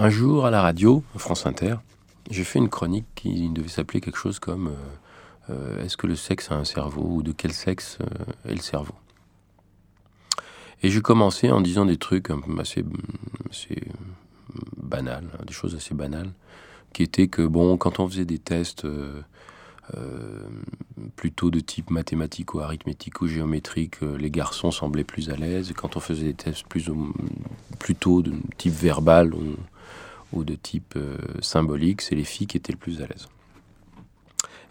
Un jour, à la radio, France Inter, j'ai fait une chronique qui devait s'appeler quelque chose comme euh, euh, Est-ce que le sexe a un cerveau ou de quel sexe euh, est le cerveau? Et j'ai commencé en disant des trucs assez, assez banals, hein, des choses assez banales, qui étaient que, bon, quand on faisait des tests plutôt de type mathématique ou arithmétique ou géométrique, les garçons semblaient plus à l'aise. Quand on faisait des tests plus, plutôt de type verbal, on, ou de type euh, symbolique, c'est les filles qui étaient le plus à l'aise.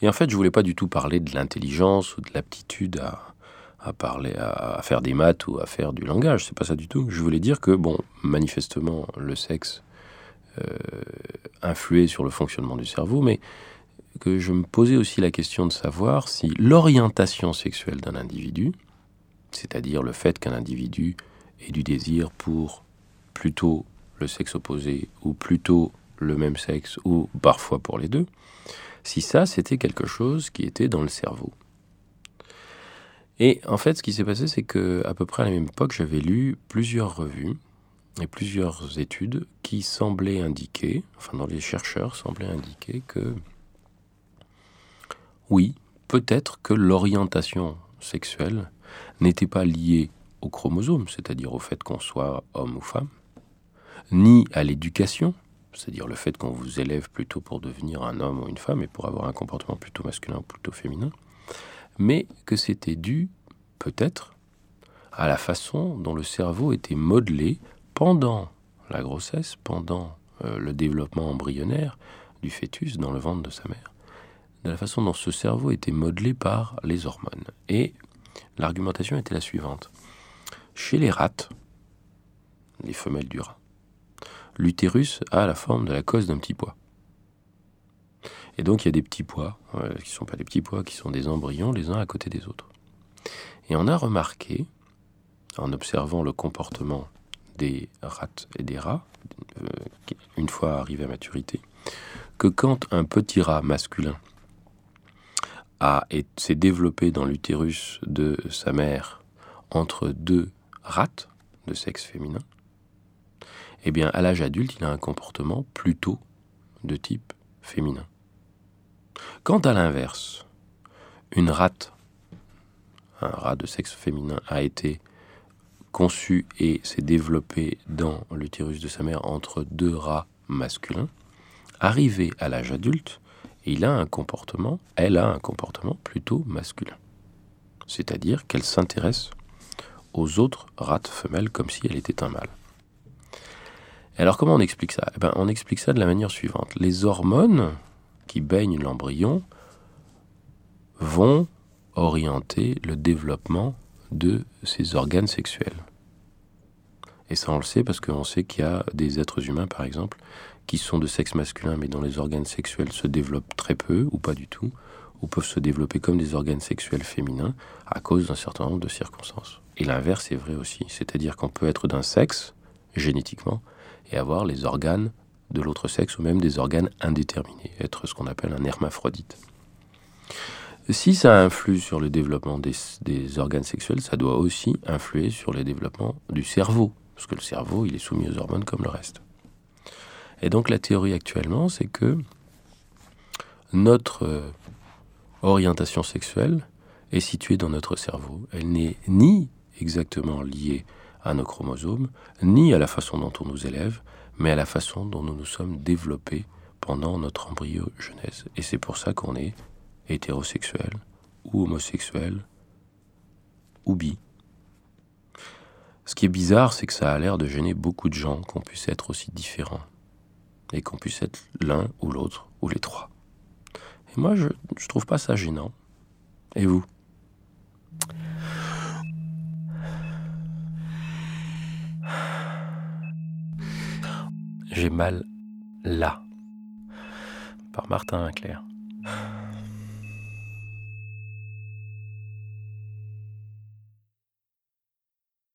Et en fait, je voulais pas du tout parler de l'intelligence ou de l'aptitude à, à parler, à, faire des maths ou à faire du langage. C'est pas ça du tout. Je voulais dire que, bon, manifestement, le sexe euh, influait sur le fonctionnement du cerveau, mais que je me posais aussi la question de savoir si l'orientation sexuelle d'un individu, c'est-à-dire le fait qu'un individu ait du désir pour plutôt le sexe opposé, ou plutôt le même sexe, ou parfois pour les deux, si ça, c'était quelque chose qui était dans le cerveau. Et en fait, ce qui s'est passé, c'est que à peu près à la même époque, j'avais lu plusieurs revues et plusieurs études qui semblaient indiquer, enfin, dans les chercheurs semblaient indiquer que oui, peut-être que l'orientation sexuelle n'était pas liée au chromosome, c'est-à-dire au fait qu'on soit homme ou femme, ni à l'éducation, c'est-à-dire le fait qu'on vous élève plutôt pour devenir un homme ou une femme et pour avoir un comportement plutôt masculin ou plutôt féminin, mais que c'était dû peut-être à la façon dont le cerveau était modelé pendant la grossesse, pendant euh, le développement embryonnaire du fœtus dans le ventre de sa mère, de la façon dont ce cerveau était modelé par les hormones. Et l'argumentation était la suivante. Chez les rats, les femelles du rat, l'utérus a la forme de la cause d'un petit pois. Et donc il y a des petits pois, euh, qui ne sont pas des petits pois, qui sont des embryons les uns à côté des autres. Et on a remarqué, en observant le comportement des rats et des rats, euh, une fois arrivés à maturité, que quand un petit rat masculin s'est développé dans l'utérus de sa mère entre deux rats de sexe féminin, eh bien, à l'âge adulte, il a un comportement plutôt de type féminin. Quant à l'inverse, une rate, un rat de sexe féminin, a été conçu et s'est développé dans l'utérus de sa mère entre deux rats masculins. Arrivé à l'âge adulte, il a un comportement, elle a un comportement plutôt masculin. C'est-à-dire qu'elle s'intéresse aux autres rats femelles comme si elle était un mâle alors comment on explique ça? Eh ben, On explique ça de la manière suivante. Les hormones qui baignent l'embryon vont orienter le développement de ces organes sexuels. Et ça, on le sait parce qu'on sait qu'il y a des êtres humains, par exemple, qui sont de sexe masculin, mais dont les organes sexuels se développent très peu, ou pas du tout, ou peuvent se développer comme des organes sexuels féminins à cause d'un certain nombre de circonstances. Et l'inverse est vrai aussi, c'est-à-dire qu'on peut être d'un sexe, génétiquement, et avoir les organes de l'autre sexe ou même des organes indéterminés, être ce qu'on appelle un hermaphrodite. Si ça influe sur le développement des, organes sexuels, ça doit aussi influer sur le développement du cerveau, parce que le cerveau, il est soumis aux hormones comme le reste. Et donc la théorie actuellement, c'est que notre euh, orientation sexuelle est située dans notre cerveau. Elle n'est ni exactement liée à nos chromosomes, ni à la façon dont on nous élève, mais à la façon dont nous nous sommes développés pendant notre embryogenèse. Et c'est pour ça qu'on est hétérosexuel, ou homosexuel, ou bi. Ce qui est bizarre, c'est que ça a l'air de gêner beaucoup de gens qu'on puisse être aussi différents, et qu'on puisse être l'un ou l'autre, ou les trois. Et moi, je ne trouve pas ça gênant. Et vous? Mal là. Par Martin Clair.